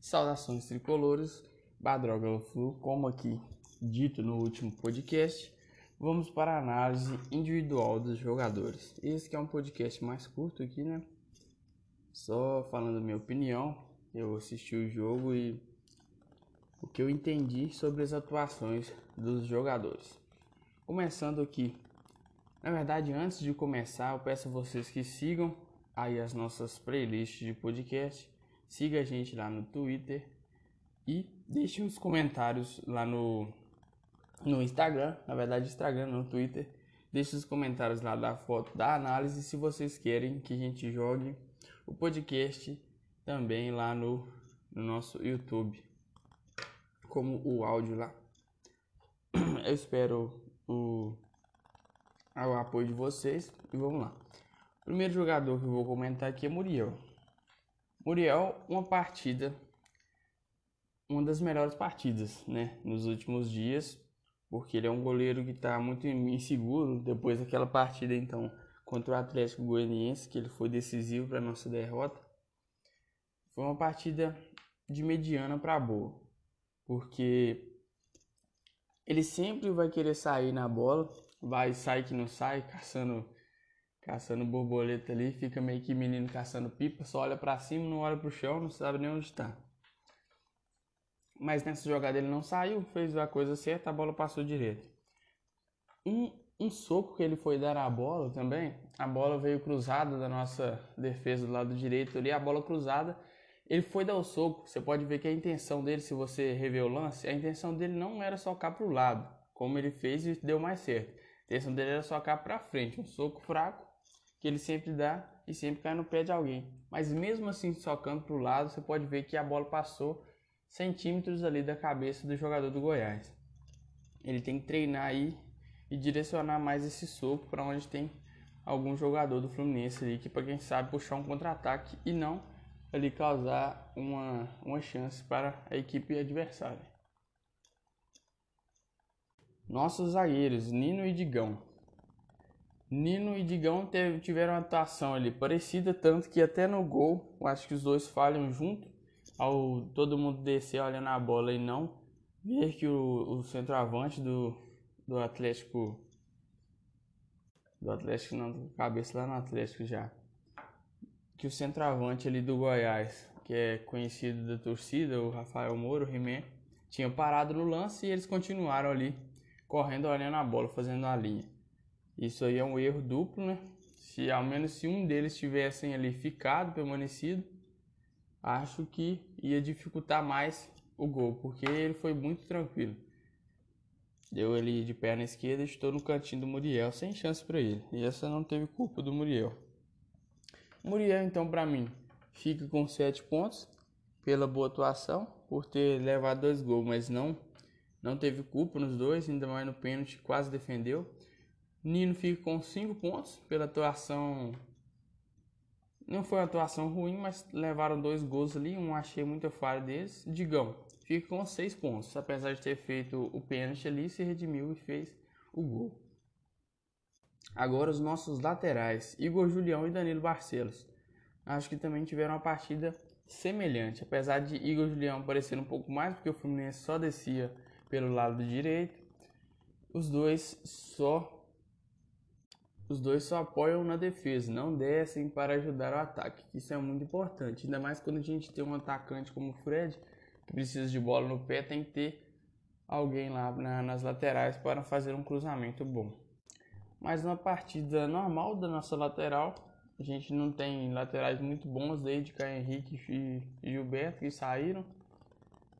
Saudações tricolores, Badroga Flu, como aqui dito no último podcast, vamos para a análise individual dos jogadores. Esse é um podcast mais curto aqui, né? Só falando a minha opinião, eu assisti o jogo e o que eu entendi sobre as atuações dos jogadores. Começando aqui, na verdade, antes de começar, eu peço a vocês que sigam aí as nossas playlists de podcast, siga a gente lá no Twitter e deixe os comentários lá no, no Instagram, na verdade Instagram, no Twitter. Deixe os comentários lá da foto da análise se vocês querem que a gente jogue o podcast também lá no, no nosso YouTube, como o áudio lá. Eu espero o, o apoio de vocês e vamos lá. O primeiro jogador que eu vou comentar aqui é Muriel. Muriel, uma partida uma das melhores partidas, né, nos últimos dias, porque ele é um goleiro que está muito inseguro depois daquela partida então contra o Atlético Goianiense, que ele foi decisivo para nossa derrota. Foi uma partida de mediana para boa, porque ele sempre vai querer sair na bola, vai sair que não sai, caçando caçando borboleta ali, fica meio que menino caçando pipa, só olha para cima, não olha para o chão, não sabe nem onde está. Mas nessa jogada ele não saiu, fez a coisa certa, a bola passou direito. Um, um soco que ele foi dar à bola também, a bola veio cruzada da nossa defesa do lado direito ali, a bola cruzada, ele foi dar o soco. Você pode ver que a intenção dele, se você rever o lance, a intenção dele não era socar para o lado, como ele fez e deu mais certo. A intenção dele era socar para frente, um soco fraco que ele sempre dá e sempre cai no pé de alguém. Mas mesmo assim socando para o lado, você pode ver que a bola passou centímetros ali da cabeça do jogador do Goiás. Ele tem que treinar aí e direcionar mais esse soco para onde tem algum jogador do Fluminense ali que para quem sabe puxar um contra-ataque e não ali causar uma, uma chance para a equipe adversária. Nossos zagueiros, Nino e Digão. Nino e Digão teve, tiveram uma atuação ali parecida, tanto que até no gol, eu acho que os dois falham junto ao todo mundo descer olhando a bola e não ver que o, o centroavante do, do Atlético do Atlético não, cabeça lá no Atlético já que o centroavante ali do Goiás que é conhecido da torcida, o Rafael Moro, o Rimé, tinha parado no lance e eles continuaram ali correndo, olhando a bola, fazendo a linha. Isso aí é um erro duplo, né? Se ao menos se um deles tivessem ali ficado, permanecido, acho que ia dificultar mais o gol, porque ele foi muito tranquilo. Deu ele de perna esquerda estou no cantinho do Muriel, sem chance para ele. E essa não teve culpa do Muriel. Muriel, então, para mim, fica com 7 pontos pela boa atuação, por ter levado dois gols, mas não não teve culpa nos dois, ainda mais no pênalti, quase defendeu. Nino fica com 5 pontos pela atuação não foi uma atuação ruim, mas levaram dois gols ali, um achei muita falha deles. Digão, fica com seis pontos, apesar de ter feito o pênalti ali, se redimiu e fez o gol. Agora os nossos laterais, Igor Julião e Danilo Barcelos. Acho que também tiveram uma partida semelhante, apesar de Igor Julião aparecer um pouco mais, porque o Fluminense só descia pelo lado direito. Os dois só os dois só apoiam na defesa, não descem para ajudar o ataque. Isso é muito importante, ainda mais quando a gente tem um atacante como o Fred, que precisa de bola no pé, tem que ter alguém lá na, nas laterais para fazer um cruzamento bom. Mas na partida normal da nossa lateral, a gente não tem laterais muito bons desde Caio Henrique e Gilberto que saíram.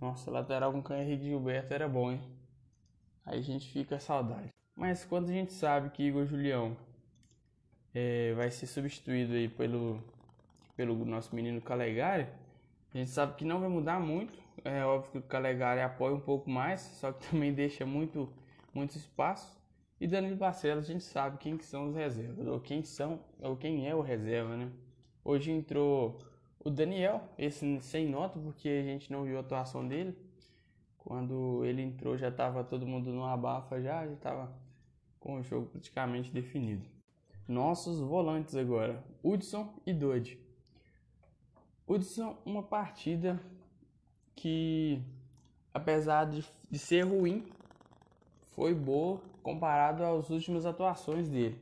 Nossa, lateral com Caio Henrique e Gilberto era bom, hein? Aí a gente fica saudade. Mas quando a gente sabe que Igor Julião é, vai ser substituído aí pelo, pelo nosso menino Calegari, a gente sabe que não vai mudar muito. É óbvio que o Calegari apoia um pouco mais, só que também deixa muito, muito espaço. E Danilo Barcelos, a gente sabe quem que são os reservas, ou quem são, ou quem é o reserva, né? Hoje entrou o Daniel, esse sem nota, porque a gente não viu a atuação dele. Quando ele entrou já estava todo mundo no abafa já, já estava com o jogo praticamente definido nossos volantes agora, Hudson e Dodge. Hudson, uma partida que, apesar de, de ser ruim, foi boa comparado às últimas atuações dele.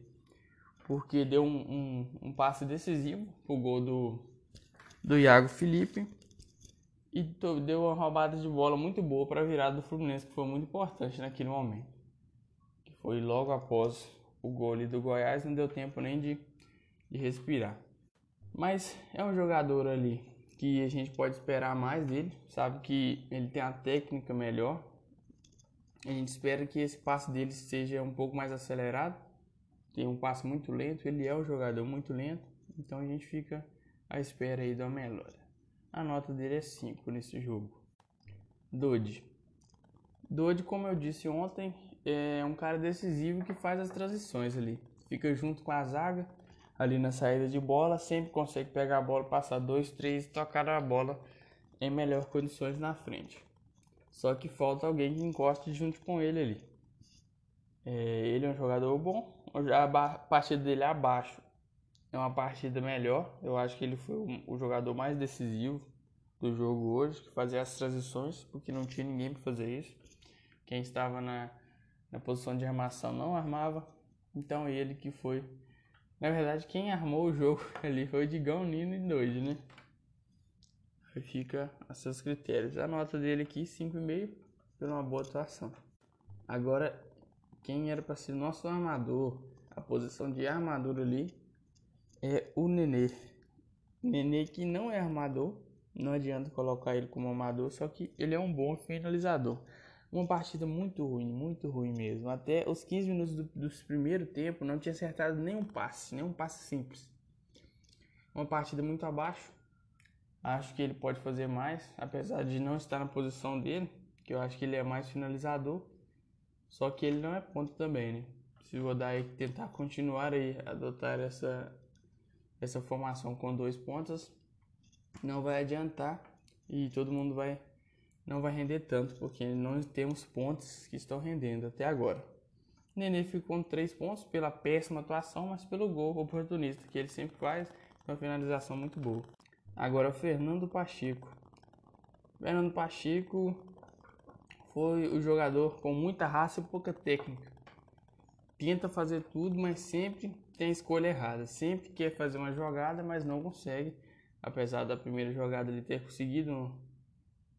Porque deu um, um, um passe decisivo pro gol do, do Iago Felipe e deu uma roubada de bola muito boa para a virada do Fluminense, que foi muito importante naquele momento. Que foi logo após o gol do Goiás, não deu tempo nem de, de respirar. Mas é um jogador ali que a gente pode esperar mais dele, sabe que ele tem a técnica melhor. A gente espera que esse passe dele seja um pouco mais acelerado. Tem um passe muito lento, ele é um jogador muito lento, então a gente fica à espera aí da melhora. A nota dele é 5 nesse jogo. Dodge. Dodge, como eu disse ontem, é um cara decisivo que faz as transições ali. Fica junto com a zaga ali na saída de bola, sempre consegue pegar a bola, passar dois, três e tocar a bola em melhores condições na frente. Só que falta alguém que encoste junto com ele ali. É, ele é um jogador bom, a partida dele é abaixo é uma partida melhor. Eu acho que ele foi o jogador mais decisivo do jogo hoje, que fazia as transições, porque não tinha ninguém para fazer isso. Quem estava na, na posição de armação não armava. Então ele que foi. Na verdade, quem armou o jogo ali foi o Digão, Nino e Doide, né? Aí fica a seus critérios. A nota dele aqui, 5,5, pela uma boa atuação. Agora, quem era para ser nosso armador, a posição de armadura ali, é o Nenê. Nenê que não é armador, não adianta colocar ele como armador, só que ele é um bom finalizador. Uma partida muito ruim, muito ruim mesmo. Até os 15 minutos do, do primeiro tempo não tinha acertado nenhum passe, nenhum passe simples. Uma partida muito abaixo. Acho que ele pode fazer mais, apesar de não estar na posição dele, que eu acho que ele é mais finalizador. Só que ele não é ponto também, né? Se o Odair tentar continuar aí, adotar essa essa formação com dois pontas não vai adiantar e todo mundo vai não vai render tanto porque não temos pontos que estão rendendo até agora. Nenê ficou com três pontos pela péssima atuação, mas pelo gol oportunista que ele sempre faz, uma finalização muito boa. Agora Fernando Pacheco. Fernando Pacheco foi o jogador com muita raça e pouca técnica. Tenta fazer tudo, mas sempre tem escolha errada. Sempre quer fazer uma jogada, mas não consegue. Apesar da primeira jogada ele ter conseguido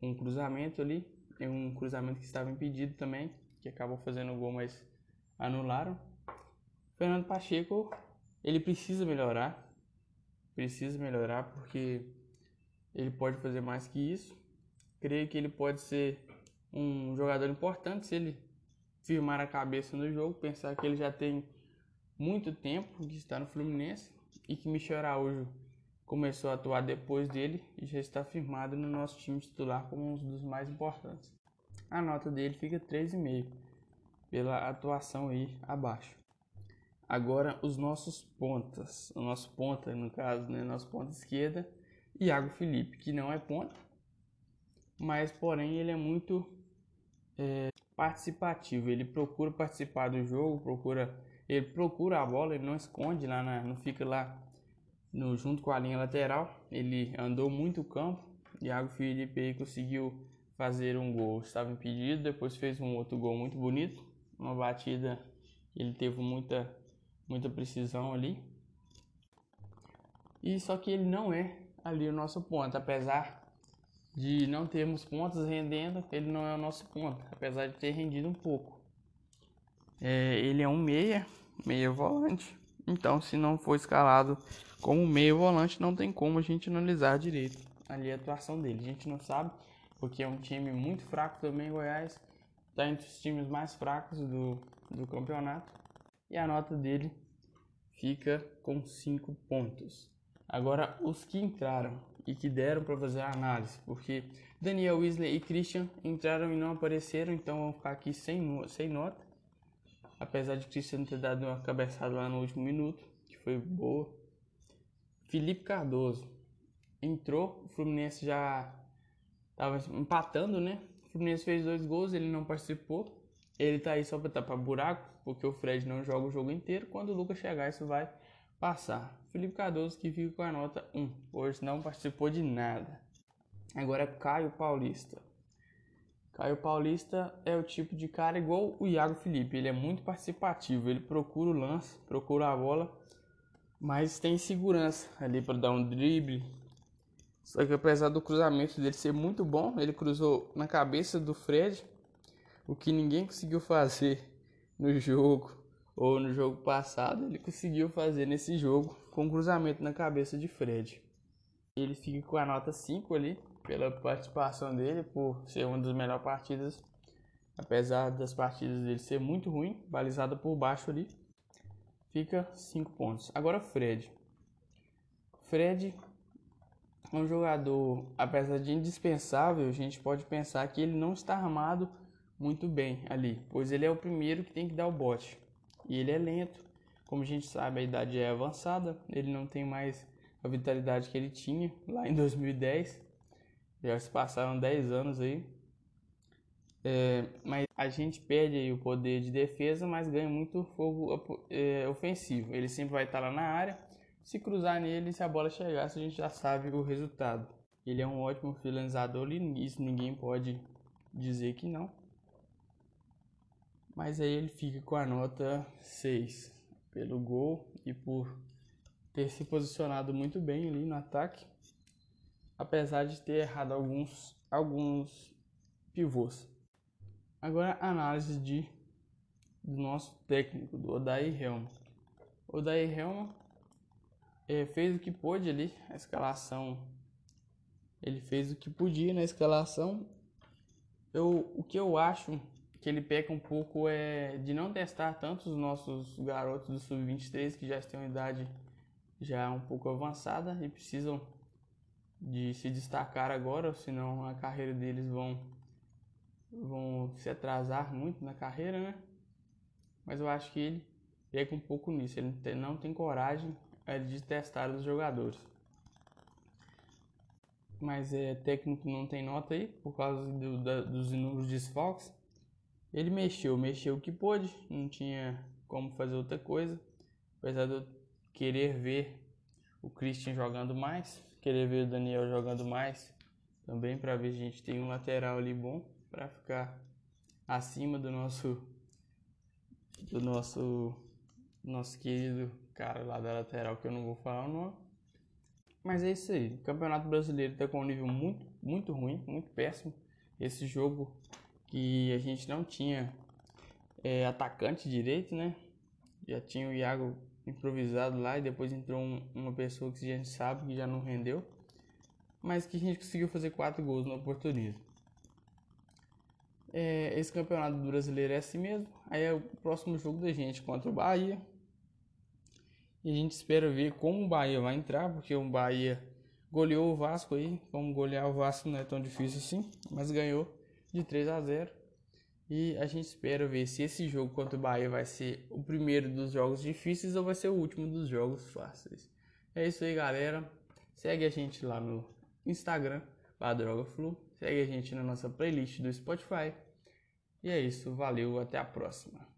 um, cruzamento ali. Um cruzamento que estava impedido também, que acabou fazendo o gol, mas anularam. Fernando Pacheco, ele precisa melhorar. Precisa melhorar porque ele pode fazer mais que isso. Creio que ele pode ser um jogador importante se ele firmar a cabeça no jogo, pensar que ele já tem muito tempo que está no Fluminense e que Michel Araújo começou a atuar depois dele e já está firmado no nosso time titular como um dos mais importantes. A nota dele fica 3,5 pela atuação aí abaixo. Agora os nossos pontas, o nosso ponta no caso, né, nosso ponta esquerda, Iago Felipe, que não é ponta, mas porém ele é muito é, participativo, ele procura participar do jogo, procura ele procura a bola, ele não esconde lá, na, não fica lá no, junto com a linha lateral. Ele andou muito o campo. Iago Felipe aí conseguiu fazer um gol, estava impedido. Depois fez um outro gol muito bonito, uma batida. Ele teve muita, muita precisão ali. E só que ele não é ali o nosso ponto, apesar de não termos pontos rendendo, ele não é o nosso ponto, apesar de ter rendido um pouco. É, ele é um meia, meia volante. Então, se não for escalado como meia volante, não tem como a gente analisar direito ali a atuação dele. A gente não sabe, porque é um time muito fraco também, Goiás. Está entre os times mais fracos do, do campeonato. E a nota dele fica com 5 pontos. Agora, os que entraram e que deram para fazer a análise, porque Daniel Weasley e Christian entraram e não apareceram, então vão ficar aqui sem, sem nota apesar de Cristiano ter dado uma cabeçada lá no último minuto, que foi boa. Felipe Cardoso entrou, o Fluminense já estava empatando, né? O Fluminense fez dois gols, ele não participou. Ele tá aí só para tapar buraco, porque o Fred não joga o jogo inteiro. Quando o Lucas chegar, isso vai passar. Felipe Cardoso que fica com a nota 1, pois não participou de nada. Agora é Caio Paulista. Caio Paulista é o tipo de cara igual o Iago Felipe, ele é muito participativo, ele procura o lance, procura a bola, mas tem segurança ali para dar um drible. Só que apesar do cruzamento dele ser muito bom, ele cruzou na cabeça do Fred, o que ninguém conseguiu fazer no jogo ou no jogo passado, ele conseguiu fazer nesse jogo com cruzamento na cabeça de Fred. Ele fica com a nota 5 ali, pela participação dele, por ser uma das melhores partidas, apesar das partidas dele ser muito ruim, balizada por baixo ali, fica 5 pontos. Agora Fred. Fred é um jogador, apesar de indispensável, a gente pode pensar que ele não está armado muito bem ali, pois ele é o primeiro que tem que dar o bote. E ele é lento, como a gente sabe, a idade é avançada, ele não tem mais a vitalidade que ele tinha lá em 2010. Já se passaram 10 anos aí. É, mas a gente perde o poder de defesa, mas ganha muito fogo é, ofensivo. Ele sempre vai estar lá na área. Se cruzar nele, se a bola chegar, a gente já sabe o resultado. Ele é um ótimo finalizador e isso ninguém pode dizer que não. Mas aí ele fica com a nota 6 pelo gol e por ter se posicionado muito bem ali no ataque apesar de ter errado alguns, alguns pivôs. Agora análise de, do nosso técnico, do Odair. O Odair Helm é, fez o que pôde ali, a escalação. Ele fez o que podia na escalação. Eu, o que eu acho que ele peca um pouco é de não testar tanto os nossos garotos do sub-23 que já têm uma idade já um pouco avançada e precisam de se destacar agora, senão a carreira deles vão vão se atrasar muito na carreira, né? Mas eu acho que ele pega um pouco nisso, ele não tem coragem é, de testar os jogadores. Mas é técnico não tem nota aí por causa do, da, dos inúmeros desfalques. Ele mexeu, mexeu o que pôde, não tinha como fazer outra coisa. Apesar de eu querer ver o Christian jogando mais, querer ver o Daniel jogando mais também para ver se a gente tem um lateral ali bom para ficar acima do nosso do nosso nosso querido cara lá da lateral que eu não vou falar o nome. Mas é isso aí. O Campeonato Brasileiro está com um nível muito muito ruim, muito péssimo. Esse jogo que a gente não tinha é, atacante direito, né? Já tinha o Iago improvisado lá e depois entrou um, uma pessoa que a gente sabe que já não rendeu, mas que a gente conseguiu fazer quatro gols no oportunismo. É, esse campeonato brasileiro é assim mesmo. Aí é o próximo jogo da gente contra o Bahia. E a gente espera ver como o Bahia vai entrar, porque o Bahia goleou o Vasco aí. Como golear o Vasco não é tão difícil assim, mas ganhou de 3 a 0. E a gente espera ver se esse jogo contra o Bahia vai ser o primeiro dos jogos difíceis ou vai ser o último dos jogos fáceis. É isso aí, galera. Segue a gente lá no Instagram, Flu. Segue a gente na nossa playlist do Spotify. E é isso, valeu, até a próxima.